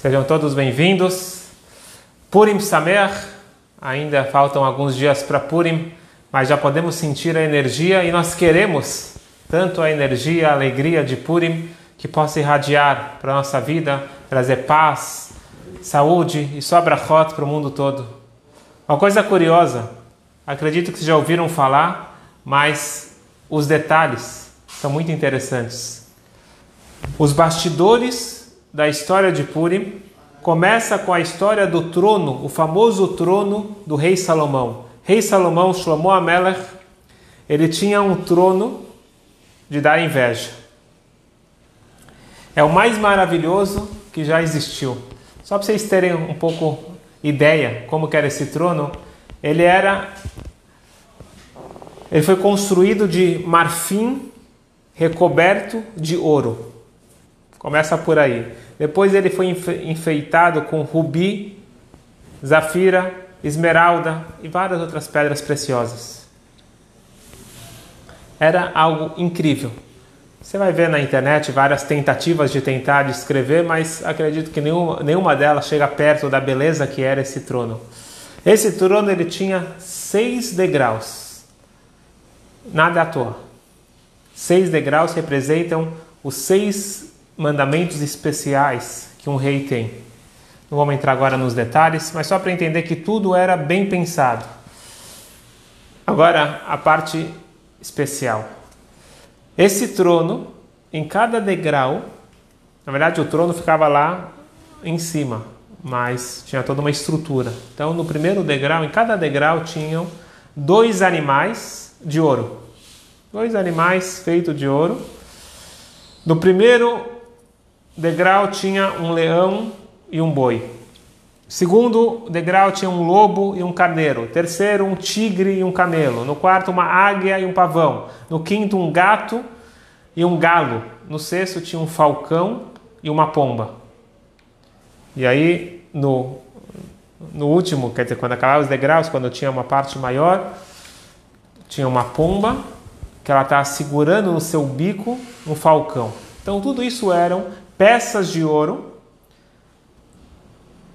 Sejam todos bem-vindos. Purim Samer, ainda faltam alguns dias para Purim, mas já podemos sentir a energia e nós queremos tanto a energia, a alegria de Purim que possa irradiar para a nossa vida, trazer paz, saúde e só brachot para o mundo todo. Uma coisa curiosa, acredito que vocês já ouviram falar, mas os detalhes são muito interessantes. Os bastidores da história de Purim começa com a história do trono, o famoso trono do rei Salomão. Rei Salomão, Shlomo Amelech, ele tinha um trono de dar inveja. É o mais maravilhoso que já existiu. Só para vocês terem um pouco ideia como era esse trono, ele era ele foi construído de marfim recoberto de ouro. Começa por aí. Depois ele foi enfeitado com rubi, zafira, esmeralda e várias outras pedras preciosas. Era algo incrível. Você vai ver na internet várias tentativas de tentar descrever, mas acredito que nenhuma, nenhuma delas chega perto da beleza que era esse trono. Esse trono ele tinha seis degraus. Nada à toa. Seis degraus representam os seis mandamentos especiais que um rei tem. Não vamos entrar agora nos detalhes, mas só para entender que tudo era bem pensado. Agora, a parte especial. Esse trono, em cada degrau, na verdade o trono ficava lá em cima, mas tinha toda uma estrutura. Então, no primeiro degrau, em cada degrau tinham dois animais de ouro. Dois animais feitos de ouro. No primeiro degrau tinha um leão e um boi. Segundo degrau tinha um lobo e um carneiro. Terceiro, um tigre e um camelo. No quarto, uma águia e um pavão. No quinto, um gato e um galo. No sexto, tinha um falcão e uma pomba. E aí, no, no último, quer dizer, quando acabava os degraus, quando tinha uma parte maior, tinha uma pomba que ela estava segurando no seu bico um falcão. Então, tudo isso eram peças de ouro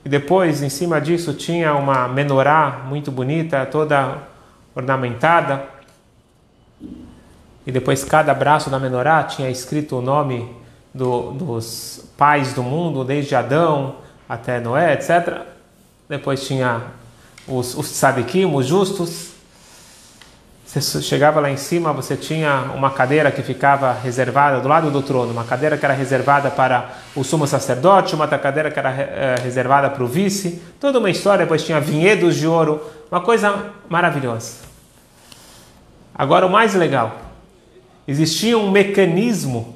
e depois, em cima disso, tinha uma menorá muito bonita, toda ornamentada. E depois, cada braço da menorá tinha escrito o nome do, dos pais do mundo, desde Adão até Noé, etc. Depois tinha os, os tzadikim, os justos. Você chegava lá em cima, você tinha uma cadeira que ficava reservada do lado do trono, uma cadeira que era reservada para o sumo sacerdote, uma cadeira que era é, reservada para o vice, toda uma história, depois tinha vinhedos de ouro, uma coisa maravilhosa. Agora o mais legal, existia um mecanismo,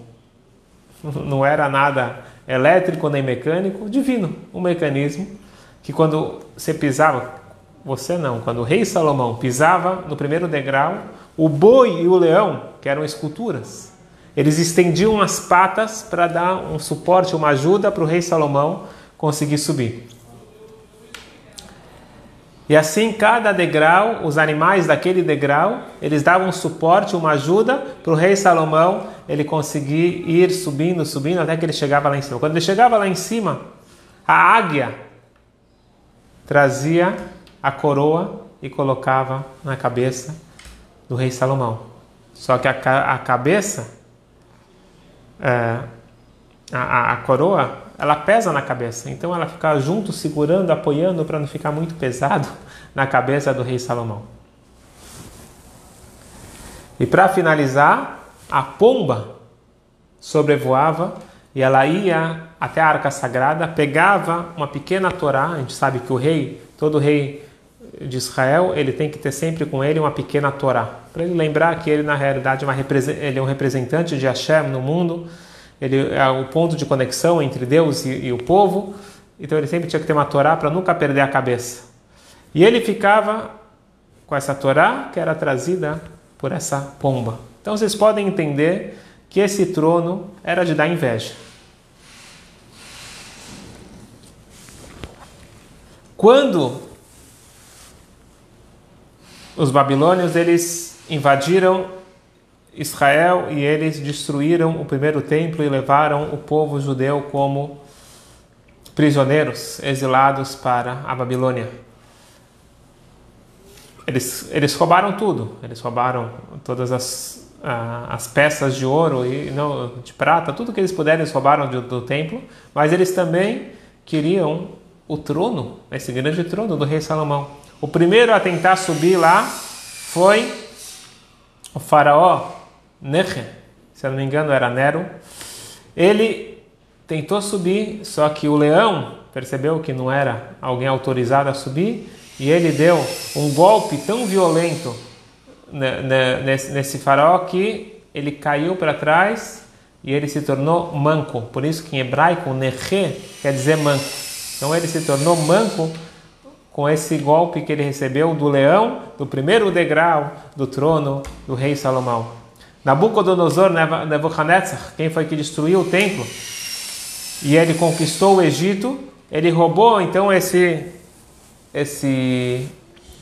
não era nada elétrico nem mecânico, divino, um mecanismo que quando você pisava, você não. Quando o rei Salomão pisava no primeiro degrau, o boi e o leão, que eram esculturas, eles estendiam as patas para dar um suporte, uma ajuda para o rei Salomão conseguir subir. E assim, cada degrau, os animais daquele degrau, eles davam suporte, uma ajuda para o rei Salomão ele conseguir ir subindo, subindo, até que ele chegava lá em cima. Quando ele chegava lá em cima, a águia trazia a coroa e colocava na cabeça do rei Salomão. Só que a, a cabeça, é, a, a, coroa, ela pesa na cabeça. Então ela fica junto, segurando, apoiando para não ficar muito pesado na cabeça do rei Salomão. E para finalizar, a pomba sobrevoava e ela ia até a arca sagrada, pegava uma pequena Torá. A gente sabe que o rei, todo rei de Israel, ele tem que ter sempre com ele uma pequena Torá, para ele lembrar que ele na realidade é, uma, ele é um representante de Hashem no mundo, ele é o ponto de conexão entre Deus e, e o povo, então ele sempre tinha que ter uma Torá para nunca perder a cabeça. E ele ficava com essa Torá que era trazida por essa pomba. Então vocês podem entender que esse trono era de dar inveja. Quando os babilônios eles invadiram Israel e eles destruíram o primeiro templo e levaram o povo judeu como prisioneiros exilados para a Babilônia. Eles, eles roubaram tudo, eles roubaram todas as, as peças de ouro e não de prata, tudo que eles puderam eles roubaram do, do templo, mas eles também queriam o trono, esse grande trono do rei Salomão. O primeiro a tentar subir lá foi o faraó Neche, se eu não me engano era Nero. Ele tentou subir, só que o leão percebeu que não era alguém autorizado a subir e ele deu um golpe tão violento nesse faraó que ele caiu para trás e ele se tornou manco. Por isso que em hebraico, neche quer dizer manco. Então ele se tornou manco com esse golpe que ele recebeu do leão, do primeiro degrau do trono do rei Salomão. Nabucodonosor Nebuchadnezzar, quem foi que destruiu o templo, e ele conquistou o Egito, ele roubou então esse esse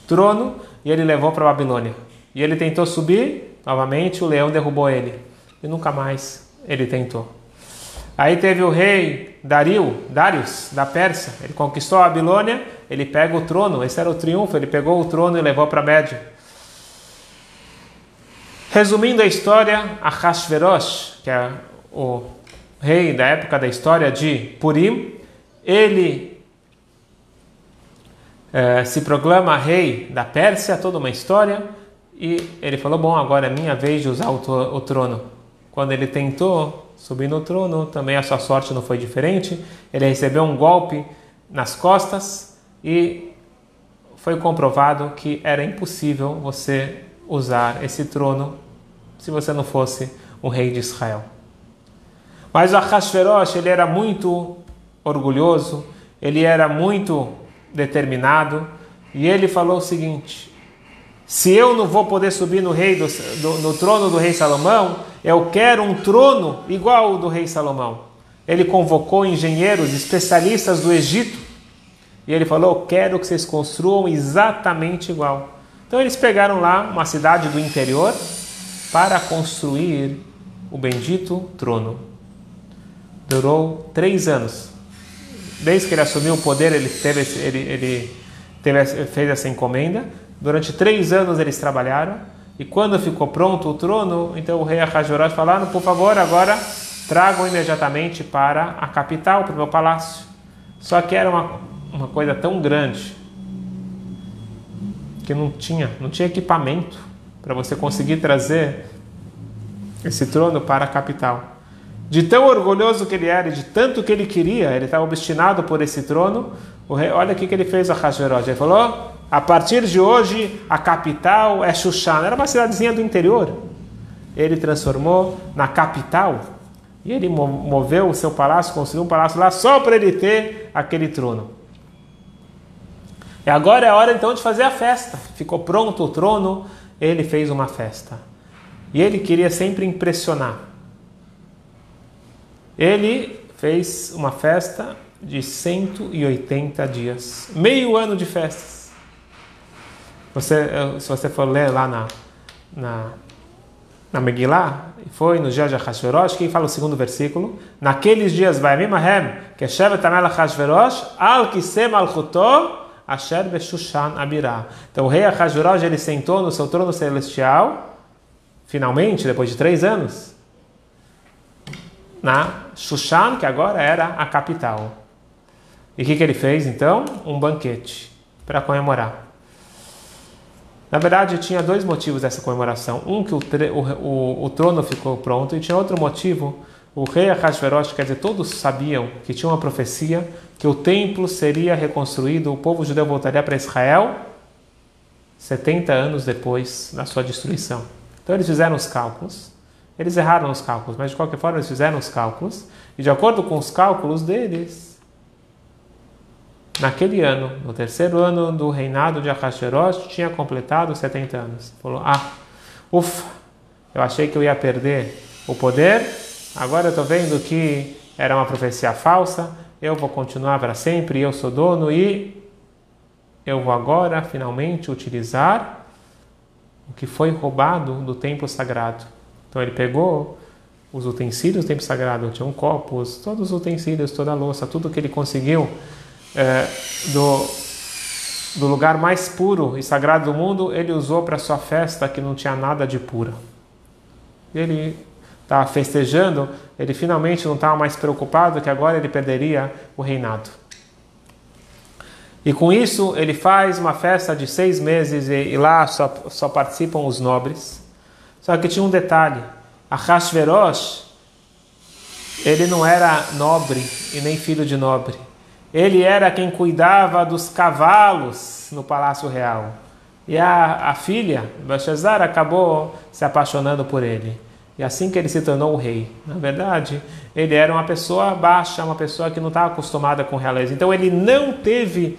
trono e ele levou para a Babilônia. E ele tentou subir, novamente o leão derrubou ele. E nunca mais ele tentou. Aí teve o rei Dario, Darius, da Pérsia. Ele conquistou a Babilônia, ele pega o trono, esse era o triunfo, ele pegou o trono e levou para a Média. Resumindo a história, Ahasverosh, que é o rei da época da história de Purim, ele é, se proclama rei da Pérsia, toda uma história, e ele falou: Bom, agora é minha vez de usar o, o trono. Quando ele tentou subir no trono, também a sua sorte não foi diferente. Ele recebeu um golpe nas costas e foi comprovado que era impossível você usar esse trono se você não fosse o rei de Israel. Mas o Ahasverosh, ele era muito orgulhoso, ele era muito determinado, e ele falou o seguinte: se eu não vou poder subir no, rei do, do, no trono do rei Salomão, eu quero um trono igual ao do rei Salomão. Ele convocou engenheiros, especialistas do Egito, e ele falou: eu quero que vocês construam exatamente igual. Então eles pegaram lá uma cidade do interior para construir o bendito trono. Durou três anos desde que ele assumiu o poder, ele, teve, ele, ele teve, fez essa encomenda. Durante três anos eles trabalharam. E quando ficou pronto o trono, então o rei Ahasverosh falaram: por favor, agora tragam imediatamente para a capital, para o meu palácio. Só que era uma, uma coisa tão grande que não tinha, não tinha equipamento para você conseguir trazer esse trono para a capital. De tão orgulhoso que ele era e de tanto que ele queria, ele estava obstinado por esse trono. Rei, olha o que ele fez a Hashverosh. Ele falou: a partir de hoje a capital é Shushan. Era uma cidadezinha do interior. Ele transformou na capital e ele moveu o seu palácio, construiu um palácio lá só para ele ter aquele trono. E agora é a hora então de fazer a festa. Ficou pronto o trono, ele fez uma festa. E ele queria sempre impressionar. Ele fez uma festa de 180 dias, meio ano de festas. Você, eh, se você for ler lá na, na, na Megillah, foi no dia de Hashverosh, quem fala o segundo versículo, naqueles dias, vai Mahem, que Shevet Amelach Hashverosh, al kisem al asher beshushan abirá. Então o rei Hashverosh, ele sentou no seu trono celestial, finalmente, depois de três anos, na Shushan, que agora era a capital. E o que, que ele fez então? Um banquete para comemorar. Na verdade, tinha dois motivos dessa comemoração. Um, que o, o, o, trono ficou pronto, e tinha outro motivo. O rei Ahasverosh, quer dizer, todos sabiam que tinha uma profecia que o templo seria reconstruído, o povo judeu voltaria para Israel 70 anos depois da sua destruição. Então eles fizeram os cálculos eles erraram os cálculos, mas de qualquer forma eles fizeram os cálculos, e de acordo com os cálculos deles, naquele ano, no terceiro ano do reinado de Ahasverosh, tinha completado 70 anos. Falou: Ah, ufa, eu achei que eu ia perder o poder, agora eu estou vendo que era uma profecia falsa, eu vou continuar para sempre, eu sou dono e eu vou agora finalmente utilizar o que foi roubado do templo sagrado. Então ele pegou os utensílios do templo sagrado, tinham copos, todos os utensílios, toda a louça, tudo que ele conseguiu é, do, do lugar mais puro e sagrado do mundo, ele usou para sua festa que não tinha nada de pura. Ele estava festejando, ele finalmente não estava mais preocupado que agora ele perderia o reinado. E com isso ele faz uma festa de seis meses e, e lá só, só participam os nobres. Só que tinha um detalhe Ahasverosh, ele não era nobre e nem filho de nobre. Ele era quem cuidava dos cavalos no palácio real. E a, a filha, Belshazzar, acabou se apaixonando por ele. E assim que ele se tornou o rei. Na verdade, ele era uma pessoa baixa, uma pessoa que não estava acostumada com realeza. Então ele não teve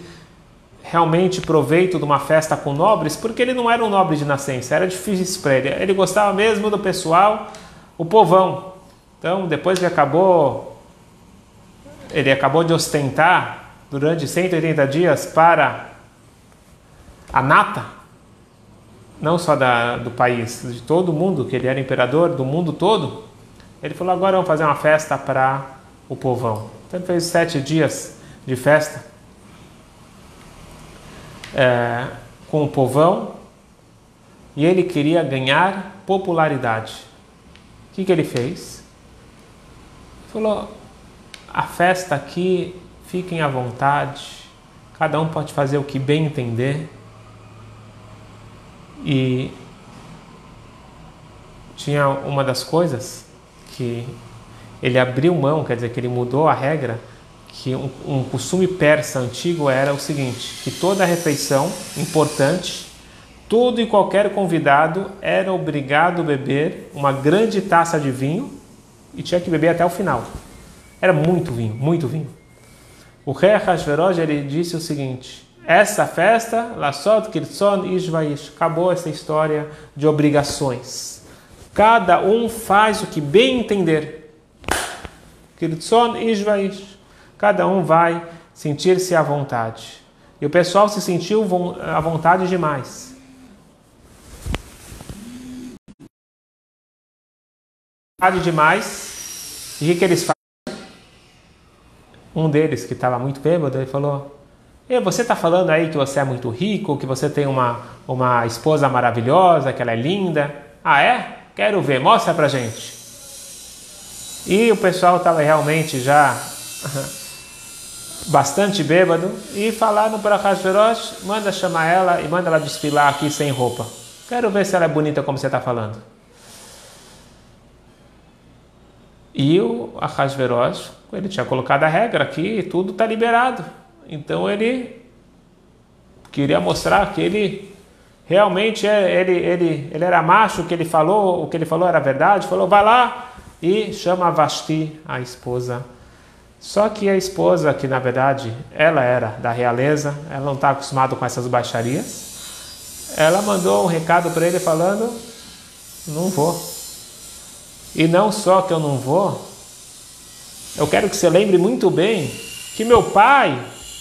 realmente proveito de uma festa com nobres, porque ele não era um nobre de nascença, era difícil para ele. Ele gostava mesmo do pessoal, o povão. Então, depois que acabou, ele acabou de ostentar durante 180 dias para a nata, não só da, do país, de todo mundo, que ele era imperador do mundo todo. Ele falou: agora vamos fazer uma festa para o povão. Então, ele fez sete dias de festa é, com o povão e ele queria ganhar popularidade. O que, que ele fez? Falou: a festa aqui, fiquem à vontade, cada um pode fazer o que bem entender. E tinha uma das coisas que ele abriu mão, quer dizer, que ele mudou a regra que um, um, costume persa antigo era o seguinte: que toda refeição importante, todo e qualquer convidado era obrigado a beber uma grande taça de vinho e tinha que beber até o final. Era muito vinho, muito vinho. O rei Hashverosh ele disse o seguinte: essa festa, Lasot Kirtzon Ishvaish, acabou essa história de obrigações. Cada um faz o que bem entender. Kirtzon Ishvaish. Cada um vai sentir-se à vontade. E o pessoal se sentiu à vontade demais. Demais. E o que eles fazem? Um deles, que estava muito bêbado, ele falou: e você está falando aí que você é muito rico, que você tem uma, uma esposa maravilhosa, que ela é linda. Ah, é? Quero ver, mostra pra gente. E o pessoal estava realmente já bastante bêbado, e falaram para Hashverosh, manda chamar ela e manda ela desfilar aqui sem roupa. Quero ver se ela é bonita como você está falando. E o Ahasverosh, ele tinha colocado a regra aqui, tudo está liberado. Então ele queria mostrar que ele realmente é, ele, ele, ele era macho, o que ele falou, o que ele falou era verdade. Falou, vai lá e chama Vasti, a esposa só que a esposa, que na verdade ela era da realeza, ela não está acostumada com essas baixarias, ela mandou um recado para ele falando: Não vou. E não só que eu não vou, eu quero que você lembre muito bem que meu pai,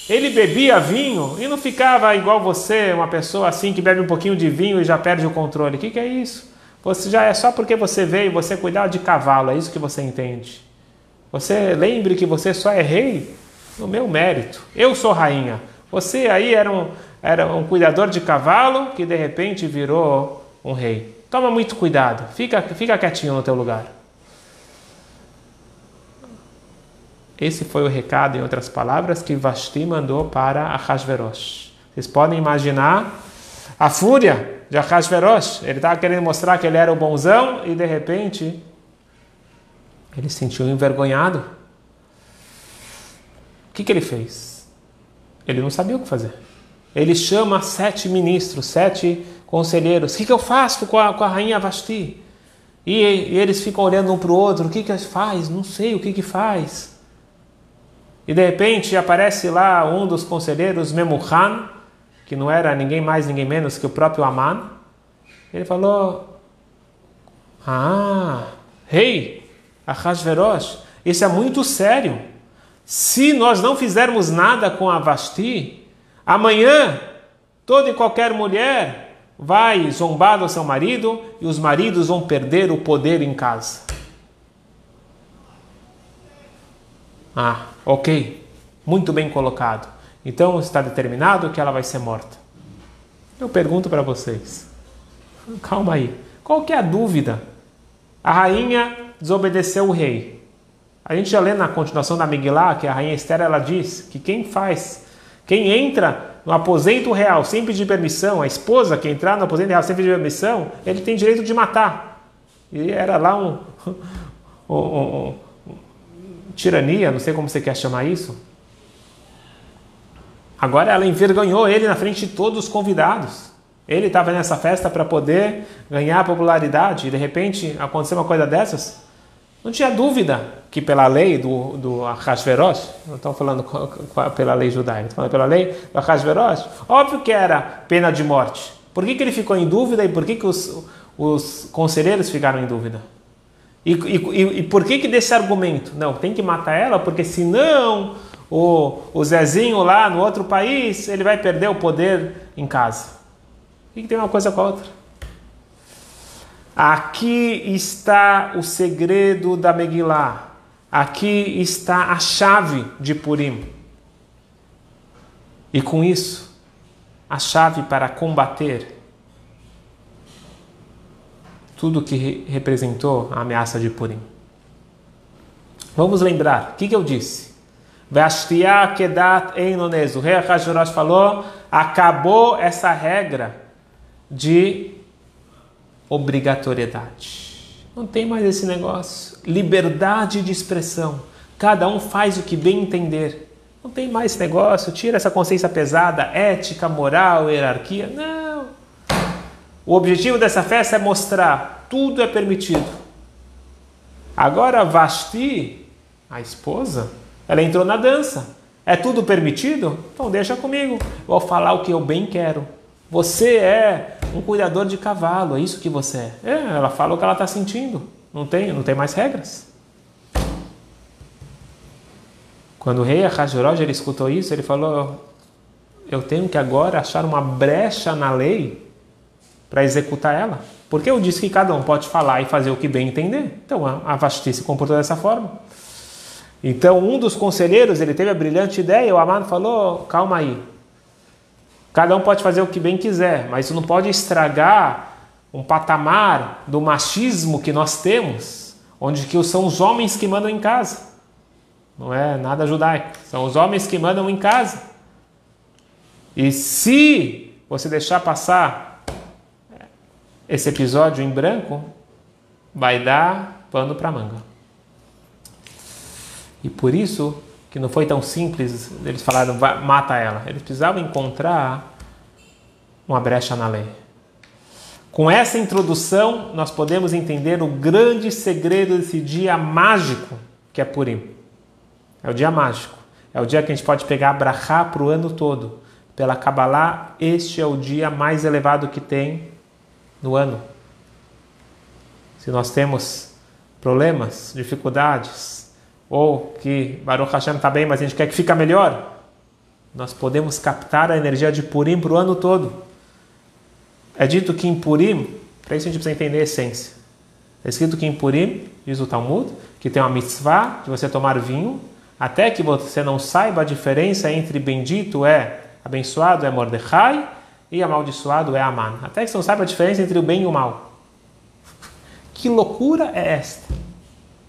ele bebia vinho e não ficava igual você, uma pessoa assim que bebe um pouquinho de vinho e já perde o controle. O que, que é isso? Você já é só porque você veio, você cuidava de cavalo, é isso que você entende. Você lembre que você só é rei no meu mérito. Eu sou rainha. Você aí era um, era um cuidador de cavalo que de repente virou um rei. Toma muito cuidado. Fica, fica quietinho no teu lugar. Esse foi o recado, em outras palavras, que Vashti mandou para Ahasverosh. Vocês podem imaginar a fúria de Ahasverosh. Ele estava querendo mostrar que ele era o bonzão e de repente ele se sentiu envergonhado. O que, que ele fez? Ele não sabia o que fazer. Ele chama sete ministros, sete conselheiros. O que, que eu faço com a, com a rainha Vasti? E, e, eles ficam olhando um para o outro. O que, que faz? Não sei o que, que faz. E de repente aparece lá um dos conselheiros, Memuhan, que não era ninguém mais, ninguém menos que o próprio Aman. Ele falou: Ah, rei, Ahasverosh, isso é muito sério. Se nós não fizermos nada com a Vasti, amanhã toda e qualquer mulher vai zombar do seu marido e os maridos vão perder o poder em casa. Ah, ok. Muito bem colocado. Então está determinado que ela vai ser morta. Eu pergunto para vocês. Calma aí. Qual que é a dúvida? A rainha desobedeceu o rei. A gente já lê na continuação da Miguelá que a rainha Esther ela diz que quem faz quem entra no aposento real sem pedir permissão, a esposa que entrar no aposento real sem pedir permissão, ele tem direito de matar. E era lá um, um, um, um tirania, não sei como você quer chamar isso. Agora ela envergonhou ele na frente de todos os convidados. Ele estava nessa festa para poder ganhar popularidade e de repente aconteceu uma coisa dessas. Não tinha dúvida que pela lei do, do Ahasverosh, não estou falando pela lei judaica, estou falando pela lei do Ahasverosh, óbvio que era pena de morte. Por que, que ele ficou em dúvida e por que, que os, os conselheiros ficaram em dúvida? E, e, e, por que, que desse argumento? Não, tem que matar ela, porque senão o, o Zezinho lá no outro país ele vai perder o poder em casa. Que tem uma coisa com a outra? Aqui está o segredo da Megillah. Aqui está a chave de Purim. E com isso, a chave para combater tudo que representou a ameaça de Purim. Vamos lembrar, o que, que eu disse? Vashtia Kedat Einones. O rei Hashverosh falou, acabou essa regra de obrigatoriedade. Não tem mais esse negócio. Liberdade de expressão. Cada um faz o que bem entender. Não tem mais esse negócio. Tira essa consciência pesada, ética, moral, hierarquia. Não. O objetivo dessa festa é mostrar tudo é permitido. Agora Vasti, a esposa, ela entrou na dança. É tudo permitido? Então deixa comigo. Vou falar o que eu bem quero. Você é um cuidador de cavalo, é isso que você é. É, ela fala o que ela está sentindo. Não tem, não tem mais regras. Quando o rei Ahasveroj ele escutou isso, ele falou: Eu tenho que agora achar uma brecha na lei para executar ela. Porque eu disse que cada um pode falar e fazer o que bem entender. Então a Vasti se comportou dessa forma. Então um dos conselheiros ele teve a brilhante ideia. O Amado falou: Calma aí, Cada um pode fazer o que bem quiser, mas isso não pode estragar um patamar do machismo que nós temos, onde que são os homens que mandam em casa. Não é nada judaico, são os homens que mandam em casa. E se você deixar passar esse episódio em branco, vai dar pano para manga. E por isso que não foi tão simples, eles falaram, mata ela. Eles precisavam encontrar uma brecha na lei. Com essa introdução, nós podemos entender o grande segredo desse dia mágico que é Purim. É o dia mágico. É o dia que a gente pode pegar Brachá para o ano todo. Pela Kabbalah, este é o dia mais elevado que tem no ano. Se nós temos problemas, dificuldades, ou que Baruch Hashem está bem, mas a gente quer que fique melhor, nós podemos captar a energia de Purim para o ano todo. É dito que em Purim, para isso a gente precisa entender a essência. É escrito que em Purim, diz o Talmud, que tem uma mitzvah de você tomar vinho, até que você não saiba a diferença entre bendito é abençoado é Mordecai e amaldiçoado é Aman. Até que você não saiba a diferença entre o bem e o mal. Que loucura é esta?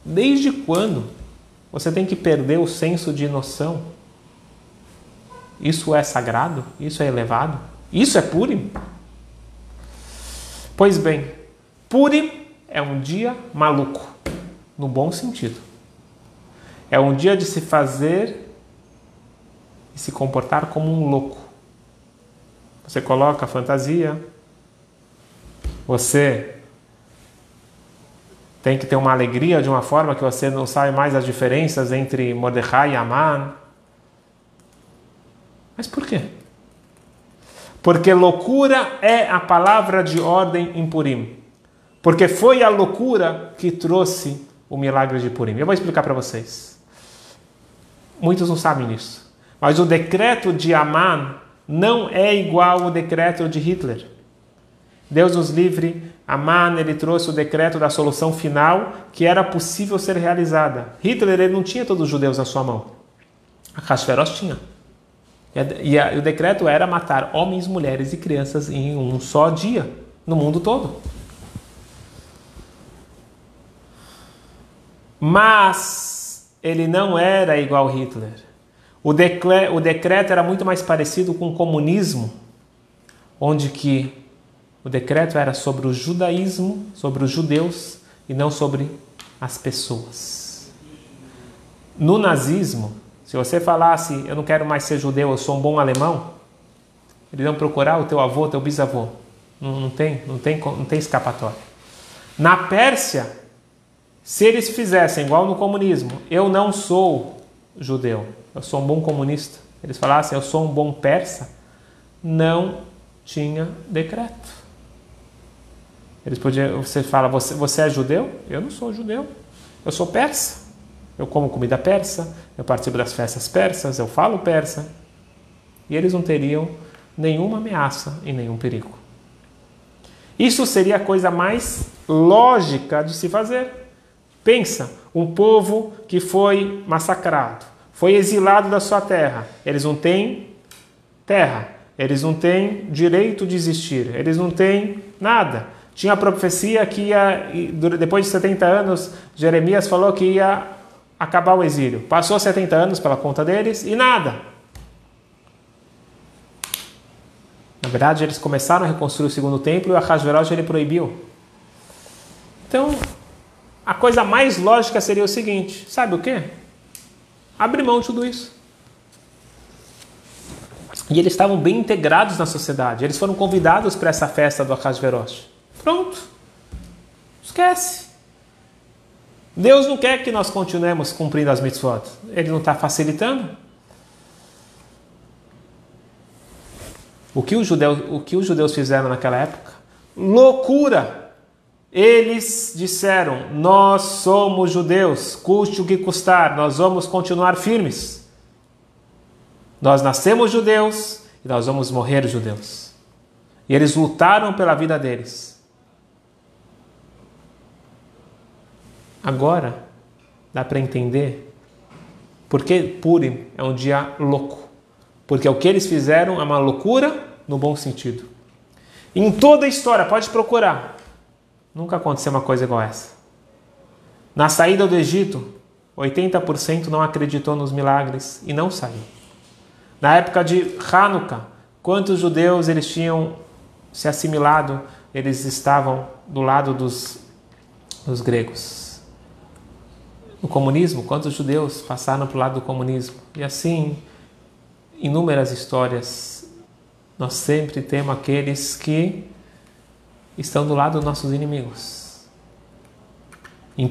Desde quando você tem que perder o senso de noção. Isso é sagrado? Isso é elevado? Isso é Purim? Pois bem, Purim é um dia maluco, no bom sentido. É um dia de se fazer e se comportar como um louco. Você coloca fantasia, você tem que ter uma alegria de uma forma que você não sabe mais as diferenças entre Mordecai e Aman. Mas por quê? Porque loucura é a palavra de ordem em Purim. Porque foi a loucura que trouxe o milagre de Purim. Eu vou explicar para vocês. Muitos não sabem disso. Mas o decreto de Aman não é igual ao decreto de Hitler. Deus nos livre Aman ele trouxe o decreto da solução final que era possível ser realizada. Hitler ele não tinha todos os judeus na sua mão. A Hashverosh tinha. E, a, e o decreto era matar homens, mulheres e crianças em um só dia, no mundo todo. Mas ele não era igual Hitler. O, o decreto era muito mais parecido com o comunismo, onde que o decreto era sobre o judaísmo, sobre os judeus e não sobre as pessoas. No nazismo, se você falasse, eu não quero mais ser judeu, eu sou um bom alemão, eles iam procurar o teu avô, teu bisavô. Não, não, tem, não, tem, não tem escapatória. Na Pérsia, se eles fizessem igual no comunismo, eu não sou judeu, eu sou um bom comunista, eles falassem, eu sou um bom persa, não tinha decreto. Eles podiam, você fala, você, você é judeu? Eu não sou judeu. Eu sou persa. Eu como comida persa, eu participo das festas persas, eu falo persa. E eles não teriam nenhuma ameaça e nenhum perigo. Isso seria a coisa mais lógica de se fazer. Pensa, um povo que foi massacrado, foi exilado da sua terra. Eles não têm terra, eles não têm direito de existir, eles não têm nada. Tinha a profecia que ia, depois de 70 anos, Jeremias falou que ia acabar o exílio. Passou 70 anos pela conta deles e nada. Na verdade, eles começaram a reconstruir o segundo templo e Ahasverosh ele proibiu. Então, a coisa mais lógica seria o seguinte: sabe o que? Abre mão de tudo isso. E eles estavam bem integrados na sociedade. Eles foram convidados para essa festa do Ahasverosh. Pronto. Esquece. Deus não quer que nós continuemos cumprindo as mitzvot. Ele não está facilitando. O que, os judeus, o que os judeus fizeram naquela época? Loucura! Eles disseram: Nós somos judeus, custe o que custar, nós vamos continuar firmes. Nós nascemos judeus e nós vamos morrer judeus. E eles lutaram pela vida deles. Agora dá para entender porque Purim é um dia louco. Porque o que eles fizeram é uma loucura no bom sentido. Em toda a história, pode procurar. Nunca aconteceu uma coisa igual essa. Na saída do Egito, 80% não acreditou nos milagres e não saiu. Na época de Hanukkah, quantos judeus eles tinham se assimilado, eles estavam do lado dos, dos gregos no comunismo, quantos judeus passaram para o lado do comunismo. E assim, inúmeras histórias. Nós sempre temos aqueles que estão do lado dos nossos inimigos. Em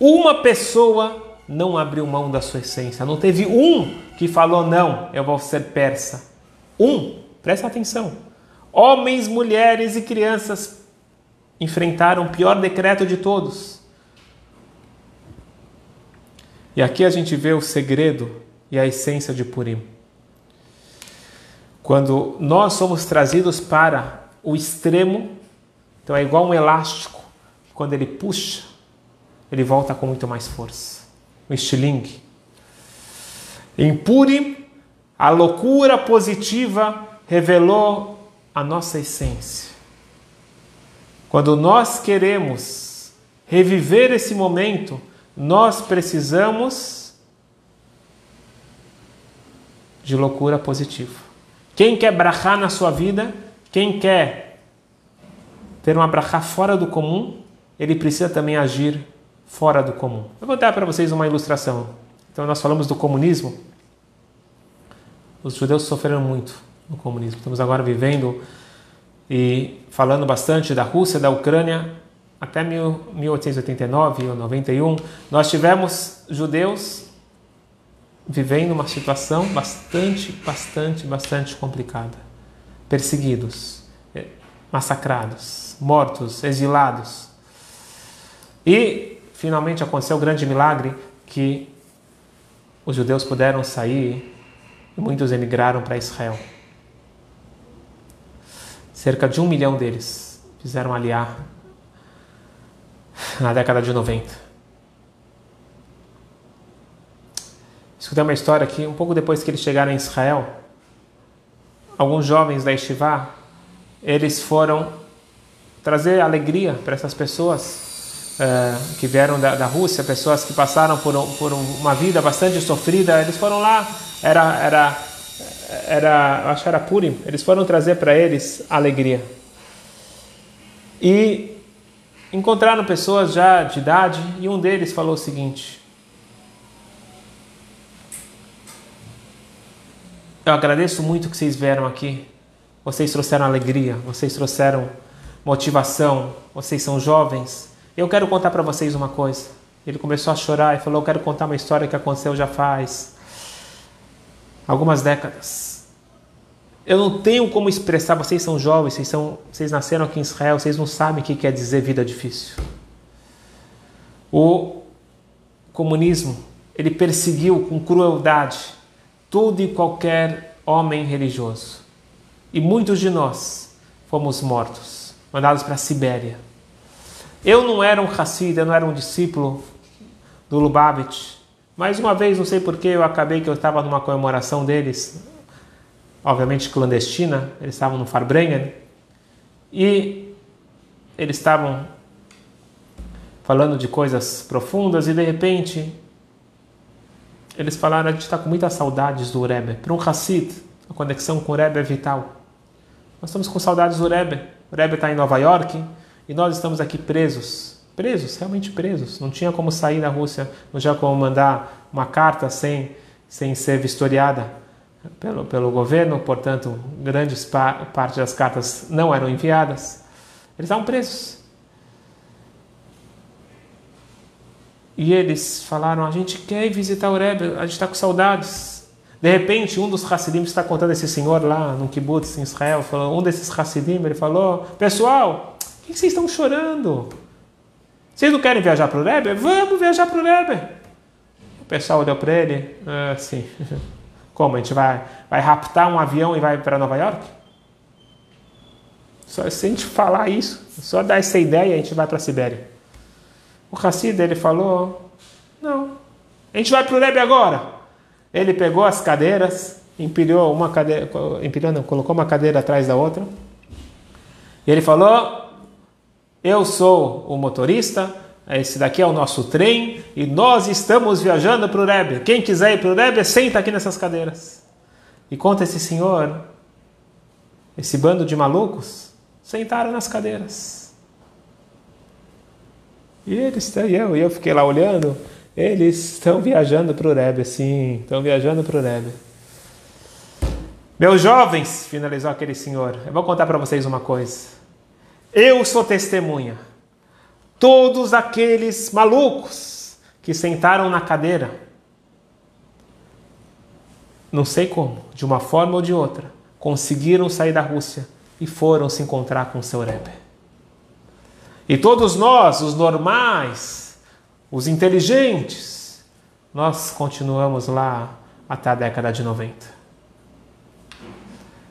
uma pessoa não abriu mão da sua essência. Não teve um que falou: Não, eu vou ser persa. Um, presta atenção. Homens, mulheres e crianças enfrentaram o pior decreto de todos e aqui a gente vê o segredo e a essência de Purim. Quando nós somos trazidos para o extremo, então é igual um elástico, quando ele puxa, ele volta com muito mais força. O estilingue. Em Purim, a loucura positiva revelou a nossa essência. Quando nós queremos reviver esse momento, nós precisamos de loucura positiva. Quem quer brachar na sua vida, quem quer ter uma brachá fora do comum, ele precisa também agir fora do comum. Eu vou dar para vocês uma ilustração. Então, nós falamos do comunismo. Os judeus sofreram muito no comunismo. Estamos agora vivendo e falando bastante da Rússia, da Ucrânia até 1889 ou 91, nós tivemos judeus vivendo uma situação bastante, bastante, bastante complicada. Perseguidos, eh, massacrados, mortos, exilados. E finalmente aconteceu o grande milagre que os judeus puderam sair e muitos emigraram para Israel. Cerca de um milhão deles fizeram aliar na década de 90. Escutei uma história que um pouco depois que eles chegaram em Israel, alguns jovens da Estivá, eles foram trazer alegria para essas pessoas uh, que vieram da, da, Rússia, pessoas que passaram por, por uma vida bastante sofrida. Eles foram lá, era, era, era acho que era Purim, eles foram trazer para eles alegria. E encontraram pessoas já de idade e um deles falou o seguinte: Eu agradeço muito que vocês vieram aqui. Vocês trouxeram alegria, vocês trouxeram motivação, vocês são jovens. Eu quero contar para vocês uma coisa. Ele começou a chorar e falou: Eu quero contar uma história que aconteceu já faz algumas décadas. Eu não tenho como expressar, vocês são jovens, vocês, são, vocês nasceram aqui em Israel, vocês não sabem o que quer dizer vida difícil. O comunismo, ele perseguiu com crueldade todo e qualquer homem religioso. E muitos de nós fomos mortos, mandados para a Sibéria. Eu não era um Hassid, eu não era um discípulo do Lubavitch. Mais uma vez, não sei porquê, eu acabei que eu estava numa comemoração deles, obviamente clandestina, eles estavam no Farbrengen, e eles estavam falando de coisas profundas e de repente eles falaram, a gente está com muitas saudades do Rebbe. Para um Hassid, a conexão com o Rebbe é vital. Nós estamos com saudades do Rebbe. O Rebbe está em Nova York e nós estamos aqui presos. Presos, realmente presos. Não tinha como sair da Rússia, não tinha como mandar uma carta sem, sem ser vistoriada pelo, pelo governo, portanto, grandes pa parte das cartas não eram enviadas. Eles estavam presos. E eles falaram: a gente quer ir visitar o Rebbe, a gente está com saudades. De repente, um dos Hassidim está contando esse senhor lá no kibbutz em Israel, falou, um desses Hassidim, ele falou: Pessoal, por que vocês estão chorando? Vocês não querem viajar para o Rebbe? Vamos viajar para o Rebbe. O pessoal olhou para ele: ah, Sim. Como? A gente vai, vai raptar um avião e vai para Nova York? Só se a gente falar isso, só dar essa ideia, a gente vai para a Sibéria. O Hassid, ele falou, não, a gente vai para o Rebbe agora. Ele pegou as cadeiras, empilhou uma cadeira, empilhou não, colocou uma cadeira atrás da outra. E ele falou, eu sou o motorista, esse daqui é o nosso trem e nós estamos viajando para o Rebbe. Quem quiser ir para o Rebbe, senta aqui nessas cadeiras. E conta esse senhor, esse bando de malucos, sentaram nas cadeiras. E eles, e eu, e eu fiquei lá olhando, eles estão viajando para o Rebbe, sim, estão viajando para o Rebbe. Meus jovens, finalizou aquele senhor, eu vou contar para vocês uma coisa. Eu sou testemunha. Todos aqueles malucos que sentaram na cadeira, não sei como, de uma forma ou de outra, conseguiram sair da Rússia e foram se encontrar com o seu Rebbe. E todos nós, os normais, os inteligentes, nós continuamos lá até a década de 90.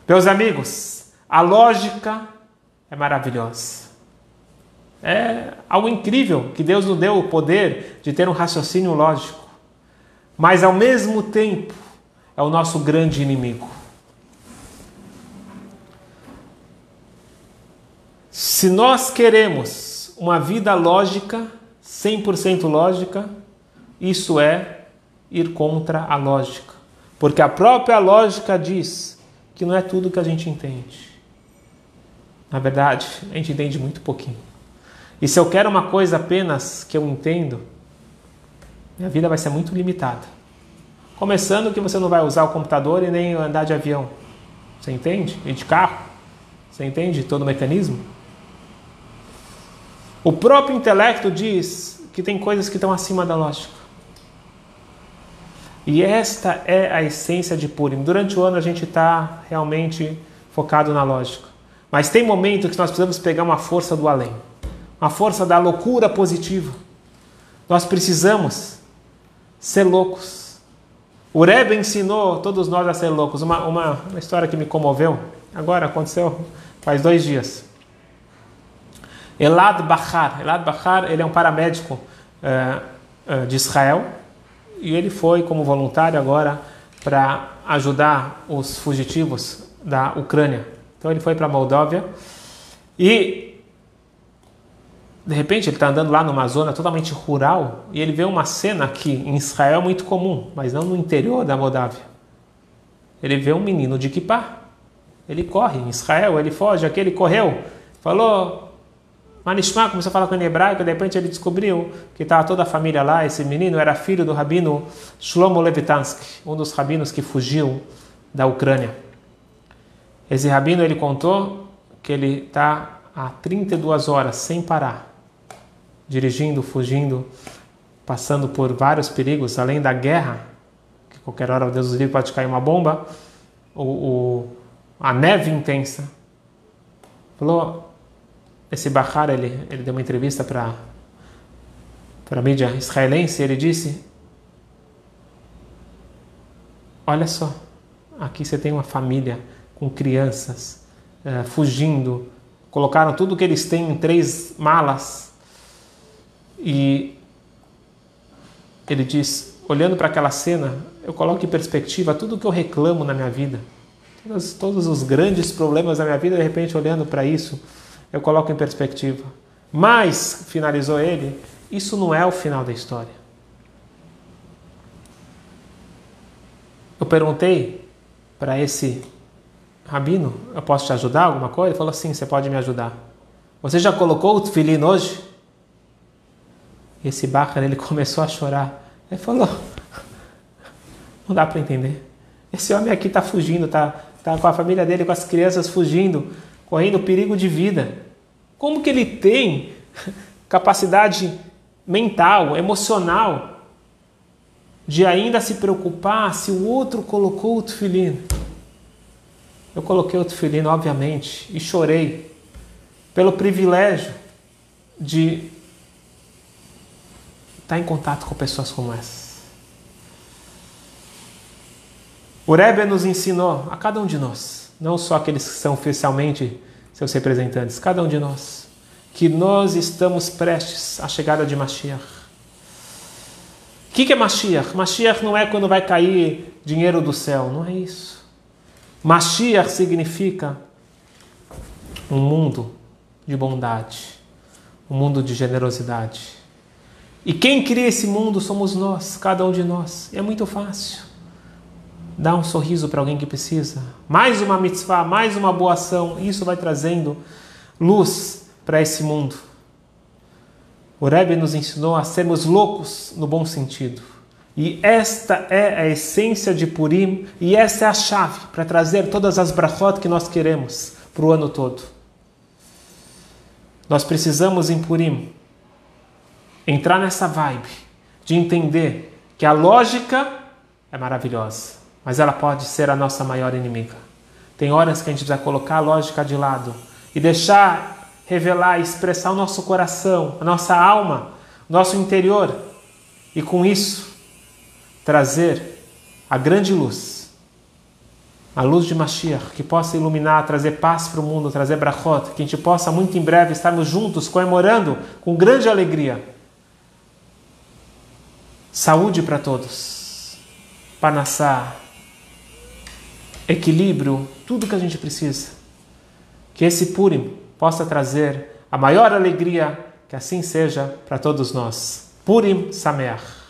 Meus amigos, a lógica é maravilhosa. É algo incrível que Deus nos deu o poder de ter um raciocínio lógico. Mas ao mesmo tempo é o nosso grande inimigo. Se nós queremos uma vida lógica, 100% lógica, isso é ir contra a lógica. Porque a própria lógica diz que não é tudo que a gente entende. Na verdade, a gente entende muito pouquinho. E se eu quero uma coisa apenas que eu entendo, minha vida vai ser muito limitada. Começando que você não vai usar o computador e nem andar de avião. Você entende? E de carro. Você entende todo o mecanismo? O próprio intelecto diz que tem coisas que estão acima da lógica. E esta é a essência de Purim. Durante o ano a gente está realmente focado na lógica. Mas tem momentos que nós precisamos pegar uma força do além uma força da loucura positiva. Nós precisamos ser loucos. O Rebbe ensinou todos nós a ser loucos. Uma, uma, uma história que me comoveu, agora aconteceu faz dois dias. Elad Bahar. Elad Bahar, ele é um paramédico uh, uh, de Israel e ele foi como voluntário agora para ajudar os fugitivos da Ucrânia. Então ele foi para a Moldóvia e de repente ele está andando lá numa zona totalmente rural e ele vê uma cena que em Israel é muito comum, mas não no interior da Moldávia. Ele vê um menino de kippah. Ele corre em Israel, ele foge, aquele correu, falou, Manishma começou a falar com ele em hebraico, de repente ele descobriu que estava toda a família lá, esse menino era filho do rabino Shlomo Levitansky, um dos rabinos que fugiu da Ucrânia. Esse rabino ele contou que ele está há 32 horas sem parar, dirigindo, fugindo, passando por vários perigos, além da guerra, que qualquer hora, Deus nos livre, pode cair uma bomba, o, a neve intensa. Falou, esse Bahar, ele, ele deu uma entrevista para para a mídia israelense, ele disse, olha só, aqui você tem uma família com crianças uh, fugindo, colocaram tudo que eles têm em três malas e ele diz, olhando para aquela cena, eu coloco em perspectiva tudo que eu reclamo na minha vida, todos, todos os grandes problemas da minha vida, de repente olhando para isso, eu coloco em perspectiva. Mas, finalizou ele, isso não é o final da história. Eu perguntei para esse Rabino, eu posso te ajudar alguma coisa? Ele falou, sim, você pode me ajudar. Você já colocou o tefilin hoje? Esse Bachar, ele começou a chorar. Ele falou, não dá para entender. Esse homem aqui está fugindo, está tá com a família dele, com as crianças fugindo, correndo perigo de vida. Como que ele tem capacidade mental, emocional, de ainda se preocupar se o outro colocou o tefilin? Eu coloquei o tefilino, obviamente, e chorei pelo privilégio de estar em contato com pessoas como essas. O Rebbe nos ensinou a cada um de nós, não só aqueles que são oficialmente seus representantes, cada um de nós, que nós estamos prestes à chegada de Mashiach. O que é Mashiach? Mashiach não é quando vai cair dinheiro do céu, não é isso. Mashiach significa um mundo de bondade, um mundo de generosidade. E quem cria esse mundo somos nós, cada um de nós. É muito fácil. Dar um sorriso para alguém que precisa. Mais uma mitzvah, mais uma boa ação. Isso vai trazendo luz para esse mundo. O Rebbe nos ensinou a sermos loucos no bom sentido e esta é a essência de Purim e esta é a chave para trazer todas as brachot que nós queremos para o ano todo. Nós precisamos em Purim entrar nessa vibe de entender que a lógica é maravilhosa, mas ela pode ser a nossa maior inimiga. Tem horas que a gente precisa colocar a lógica de lado e deixar revelar, expressar o nosso coração, a nossa alma, nosso interior. E com isso, trazer a grande luz, a luz de Mashiach, que possa iluminar, trazer paz para o mundo, trazer brachot, que a gente possa muito em breve estarmos juntos comemorando com grande alegria. Saúde para todos, panassá, equilíbrio, tudo que a gente precisa. Que esse Purim possa trazer a maior alegria, que assim seja para todos nós. Purim Sameach.